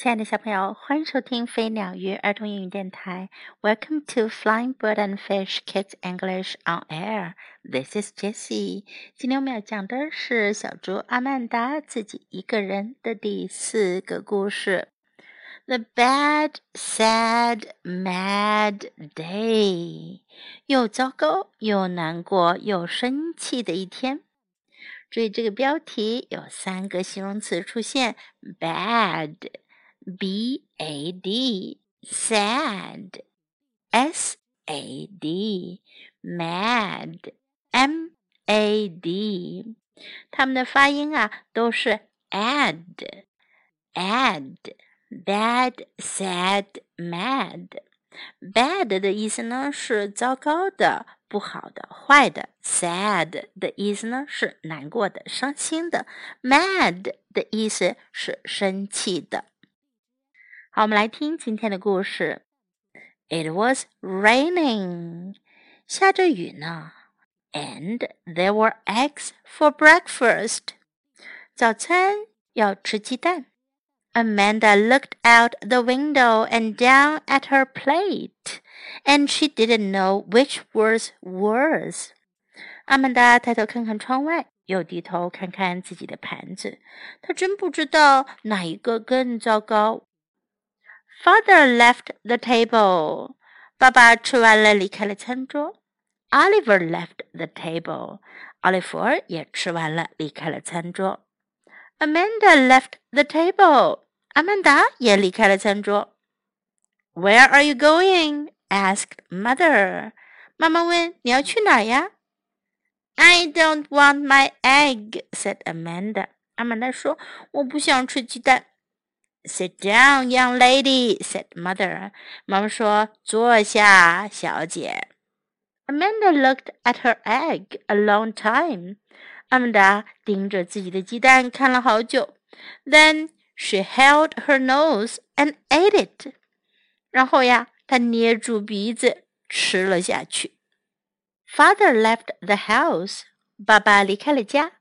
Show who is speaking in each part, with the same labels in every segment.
Speaker 1: 亲爱的小朋友，欢迎收听飞鸟鱼儿童英语电台。Welcome to Flying Bird and Fish Kids English on Air. This is Jessie. 今天我们要讲的是小猪阿曼达自己一个人的第四个故事。The bad, sad, mad day. 又糟糕，又难过，又生气的一天。注意这个标题有三个形容词出现：bad。B A D sad S A D mad M A D，它们的发音啊都是 ad ad bad sad mad bad 的意思呢是糟糕的、不好的、坏的；sad 的意思呢是难过的、伤心的；mad 的意思是生气的。 好，我们来听今天的故事。It was raining，下着雨呢。And there were eggs for breakfast，早餐要吃鸡蛋。Amanda looked out the window and down at her plate, and she didn't know which was worse. 阿曼达抬头看看窗外，又低头看看自己的盘子，她真不知道哪一个更糟糕。 Father left the table. 爸爸吃完了，离开了餐桌。Oliver left the table. 奥利弗也吃完了，离开了餐桌。Amanda left the table. 阿曼达也离开了餐桌。Where are you going? asked mother. 妈妈问你要去哪呀？I don't want my egg, said Amanda. 阿曼达说：“我不想吃鸡蛋。” Sit down, young lady," said mother. 妈妈说：“坐下，小姐。” Amanda looked at her egg a long time. 阿曼达盯着自己的鸡蛋看了好久。Then she held her nose and ate it. 然后呀，她捏住鼻子吃了下去。Father left the house. 爸爸离开了家。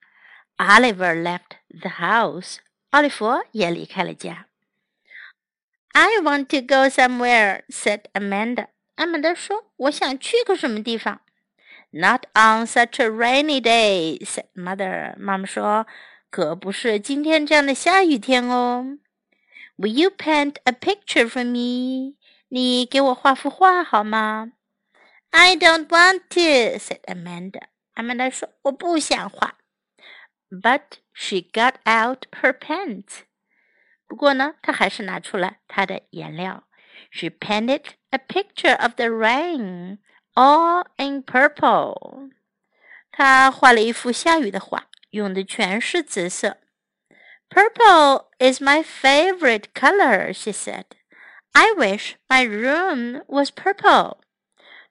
Speaker 1: Oliver left the house. 奥利弗也离开了家。 I want to go somewhere," said Amanda. 阿曼达说：“我想去个什么地方。” Not on such a rainy day," said Mother. 妈妈说：“可不是今天这样的下雨天哦。” Will you paint a picture for me? 你给我画幅画好吗？I don't want to," said Amanda. 阿曼达说：“我不想画。” But she got out her paint. 不过呢，她还是拿出了她的颜料。She painted a picture of the rain, all in purple. 她画了一幅下雨的画，用的全是紫色。Purple is my favorite color, she said. I wish my room was purple.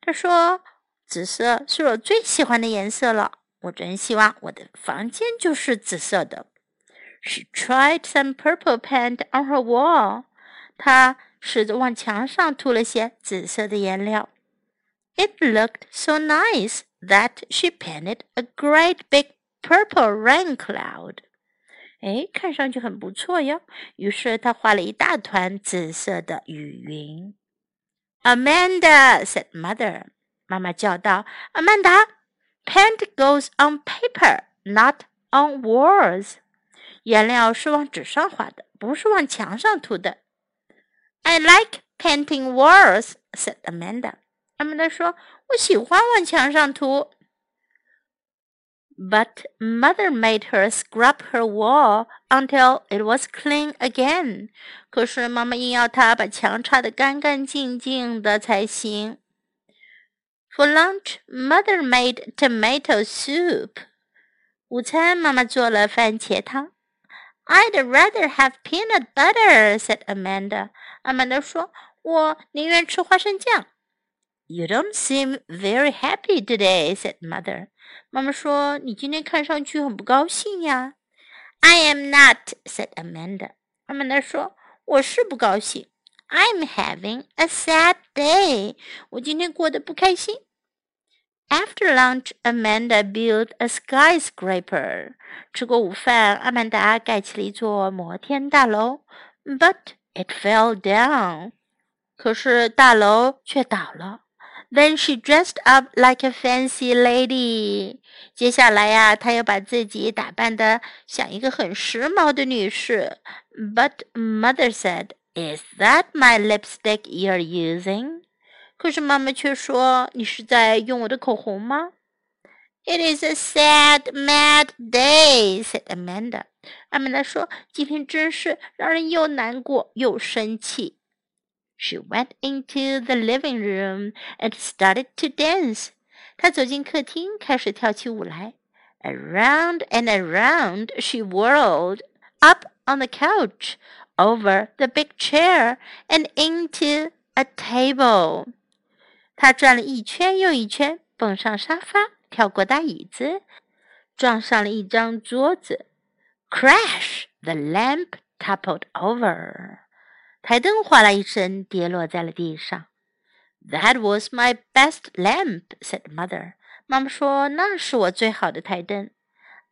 Speaker 1: 她说，紫色是我最喜欢的颜色了。我真希望我的房间就是紫色的。 She tried some purple paint on her wall. 她试着往墙上涂了些紫色的颜料。It looked so nice that she painted a great big purple rain cloud. 哎，看上去很不错哟。于是她画了一大团紫色的雨云。Amanda said, "Mother." 妈妈叫道：“阿曼达，paint goes on paper, not on walls." 颜料是往纸上画的，不是往墙上涂的。I like painting walls," said Amanda. 阿曼达说：“我喜欢往墙上涂。” But mother made her scrub her wall until it was clean again. 可是妈妈硬要她把墙擦得干干净净的才行。For lunch, mother made tomato soup. 午餐妈妈做了番茄汤。 I'd rather have peanut butter," said Amanda. 阿曼达说：“我宁愿吃花生酱。” You don't seem very happy today," said Mother. 妈妈说：“你今天看上去很不高兴呀。” I am not," said Amanda. 阿曼达说：“我是不高兴。” I'm having a sad day. 我今天过得不开心。 after lunch, Amanda built a skyscraper. 吃过午饭，阿曼达盖起了一座摩天大楼。But it fell down. 可是大楼却倒了。Then she dressed up like a fancy lady。接下来呀，她又把自己打扮的像一个很时髦的女士。But mother said, "Is that my lipstick you're using?" 可是妈妈却说：“你是在用我的口红吗？” It is a sad, mad day," said Amanda. 阿曼达说：“今天真是让人又难过又生气。” She went into the living room and started to dance. 她走进客厅，开始跳起舞来。Around and around she whirled, up on the couch, over the big chair, and into a table. 他转了一圈又一圈，蹦上沙发，跳过大椅子，撞上了一张桌子。Crash! The lamp toppled over. 台灯哗啦一声跌落在了地上。That was my best lamp," said mother. 妈妈说那是我最好的台灯。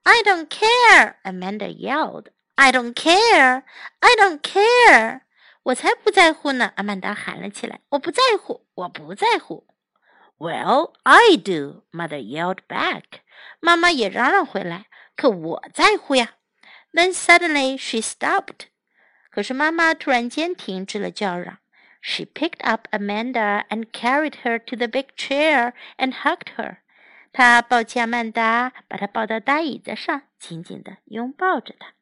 Speaker 1: I don't care, Amanda yelled. I don't care, I don't care. 我才不在乎呢！阿曼达喊了起来。我不在乎，我不在乎。Well, I do, mother yelled back. 妈妈也嚷嚷回来。可我在乎呀。Then suddenly she stopped. 可是妈妈突然间停止了叫嚷。She picked up Amanda and carried her to the big chair and hugged her. 她抱起阿曼达，把她抱到大椅子上，紧紧地拥抱着她。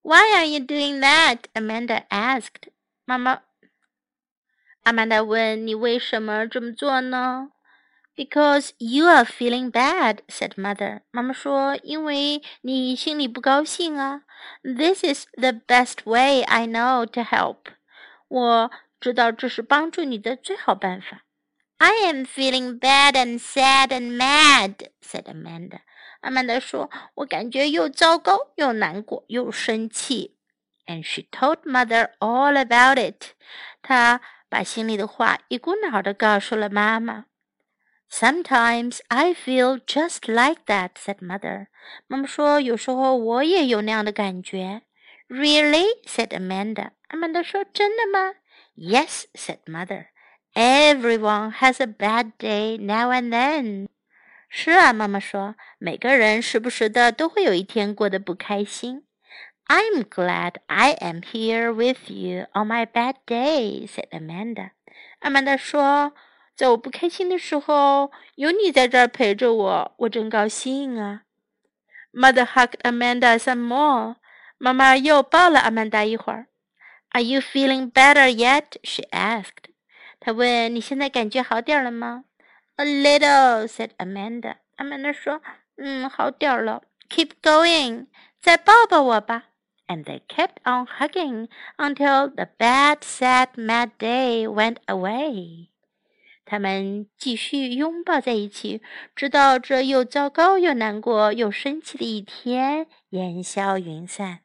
Speaker 1: Why are you doing that? Amanda asked. 妈妈， 阿曼达问：“你为什么这么做呢？” Because you are feeling bad," said mother. 妈妈说：“因为你心里不高兴啊。” This is the best way I know to help. 我知道这是帮助你的最好办法。I am feeling bad and sad and mad," said Amanda. 阿曼达说：“我感觉又糟糕，又难过，又生气。” And she told mother all about it. 她 把心里的话一股脑的告诉了妈妈。Sometimes I feel just like that," said mother. 妈妈说，有时候我也有那样的感觉。Really? said Amanda. 阿曼达说，真的吗？Yes, said mother. Everyone has a bad day now and then. 是啊，妈妈说，每个人时不时的都会有一天过得不开心。 I'm glad I am here with you on my bad day," said Amanda. 阿曼达说。在我不开心的时候，有你在这儿陪着我，我真高兴啊！Mother hugged Amanda some more。妈妈又抱了阿曼达一会儿。Are you feeling better yet? She asked。她问：“你现在感觉好点了吗？”A little, said Amanda。阿曼达说：“嗯，好点儿了。”Keep going，再抱抱我吧。 ” And they kept on hugging until the bad, sad, mad day went away. 他们继续拥抱在一起，直到这又糟糕又难过又生气的一天烟消云散。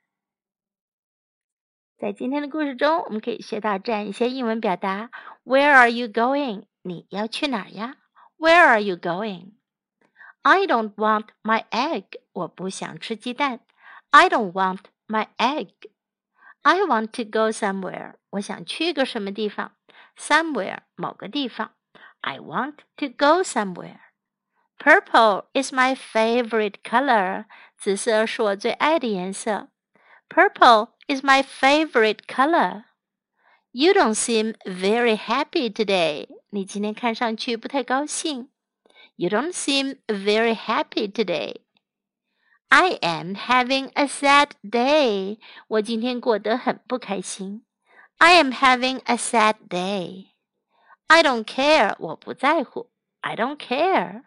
Speaker 1: 在今天的故事中，我们可以学到这样一些英文表达：Where are you going？你要去哪儿呀？Where are you going？I don't want my egg。我不想吃鸡蛋。I don't want my egg。I want to go somewhere。我想去个什么地方？Somewhere，某个地方。I want to go somewhere. Purple is my favorite color. 紫色是我最爱的颜色。Purple is my favorite color. You don't seem very happy today. 你今天看上去不太高兴。You don't seem very happy today. I am having a sad day. 我今天过得很不开心。I am having a sad day. I don't care. 我不在乎。I don't care.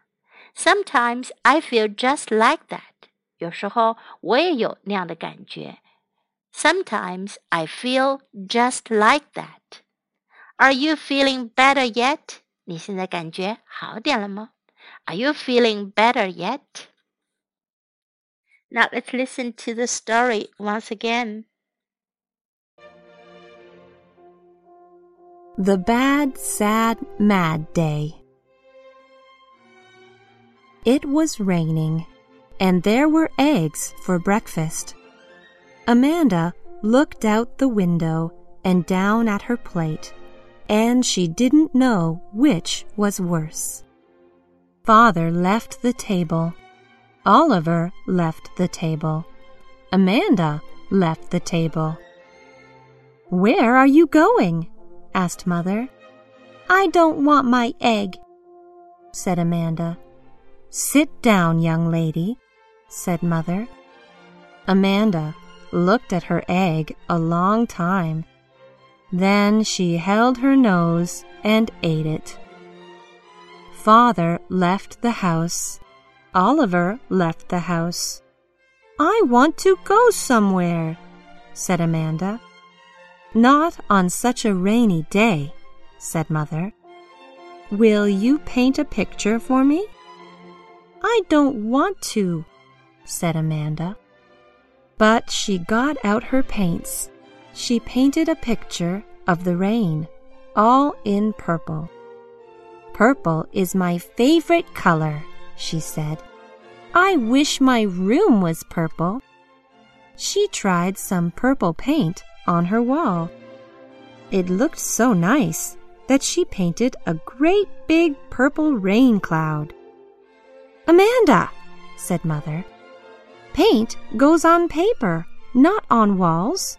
Speaker 1: Sometimes I feel just like that. 有时候我也有那样的感觉。Sometimes I feel just like that. Are you feeling better yet? 你现在感觉好点了吗？Are you feeling better yet? Now let's listen to the story once again.
Speaker 2: The Bad, Sad, Mad Day. It was raining, and there were eggs for breakfast. Amanda looked out the window and down at her plate, and she didn't know which was worse. Father left the table. Oliver left the table. Amanda left the table. Where are you going? asked Mother. I don't want my egg, said Amanda. Sit down, young lady, said Mother. Amanda looked at her egg a long time. Then she held her nose and ate it. Father left the house. Oliver left the house. I want to go somewhere, said Amanda. Not on such a rainy day, said Mother. Will you paint a picture for me? I don't want to, said Amanda. But she got out her paints. She painted a picture of the rain, all in purple. Purple is my favorite color, she said. I wish my room was purple. She tried some purple paint on her wall. It looked so nice that she painted a great big purple rain cloud. Amanda, said Mother, paint goes on paper, not on walls.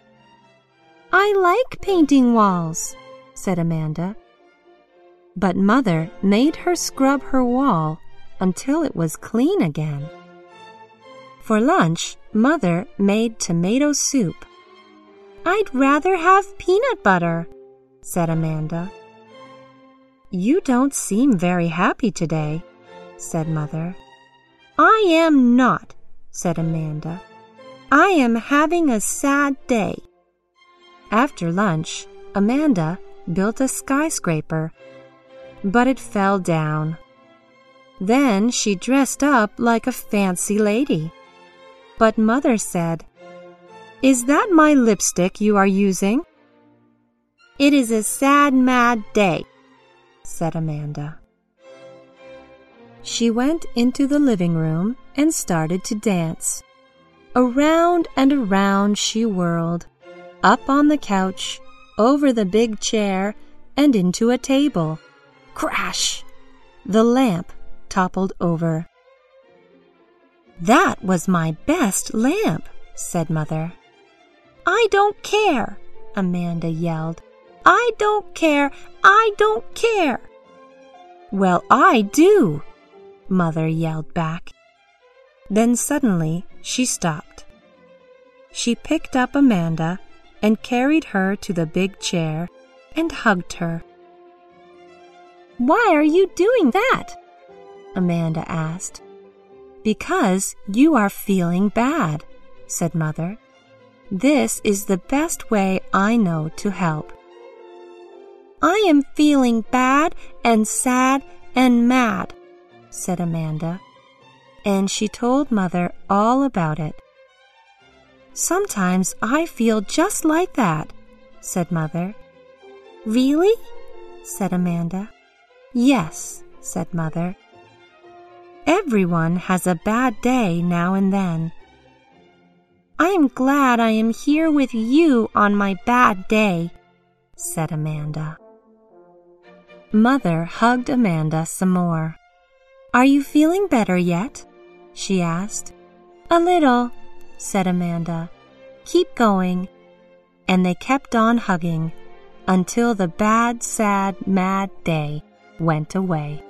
Speaker 2: I like painting walls, said Amanda. But Mother made her scrub her wall until it was clean again. For lunch, Mother made tomato soup. I'd rather have peanut butter, said Amanda. You don't seem very happy today, said Mother. I am not, said Amanda. I am having a sad day. After lunch, Amanda built a skyscraper, but it fell down. Then she dressed up like a fancy lady. But Mother said, is that my lipstick you are using? It is a sad, mad day, said Amanda. She went into the living room and started to dance. Around and around she whirled, up on the couch, over the big chair, and into a table. Crash! The lamp toppled over. That was my best lamp, said Mother. I don't care, Amanda yelled. I don't care. I don't care. Well, I do, Mother yelled back. Then suddenly she stopped. She picked up Amanda and carried her to the big chair and hugged her. Why are you doing that? Amanda asked. Because you are feeling bad, said Mother. This is the best way I know to help. I am feeling bad and sad and mad, said Amanda, and she told Mother all about it. Sometimes I feel just like that, said Mother. Really? said Amanda. Yes, said Mother. Everyone has a bad day now and then. I am glad I am here with you on my bad day, said Amanda. Mother hugged Amanda some more. Are you feeling better yet? she asked. A little, said Amanda. Keep going. And they kept on hugging until the bad, sad, mad day went away.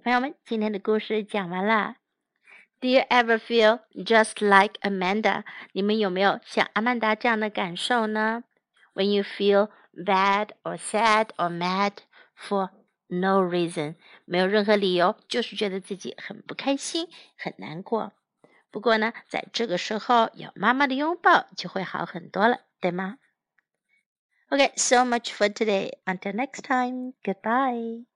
Speaker 1: 朋友们，今天的故事讲完了。do you ever feel just like Amanda？你们有没有像阿曼达这样的感受呢？When you feel bad or sad or mad for no reason，没有任何理由，就是觉得自己很不开心、很难过。不过呢，在这个时候有妈妈的拥抱就会好很多了，对吗？Okay, so much for today. Until next time, goodbye.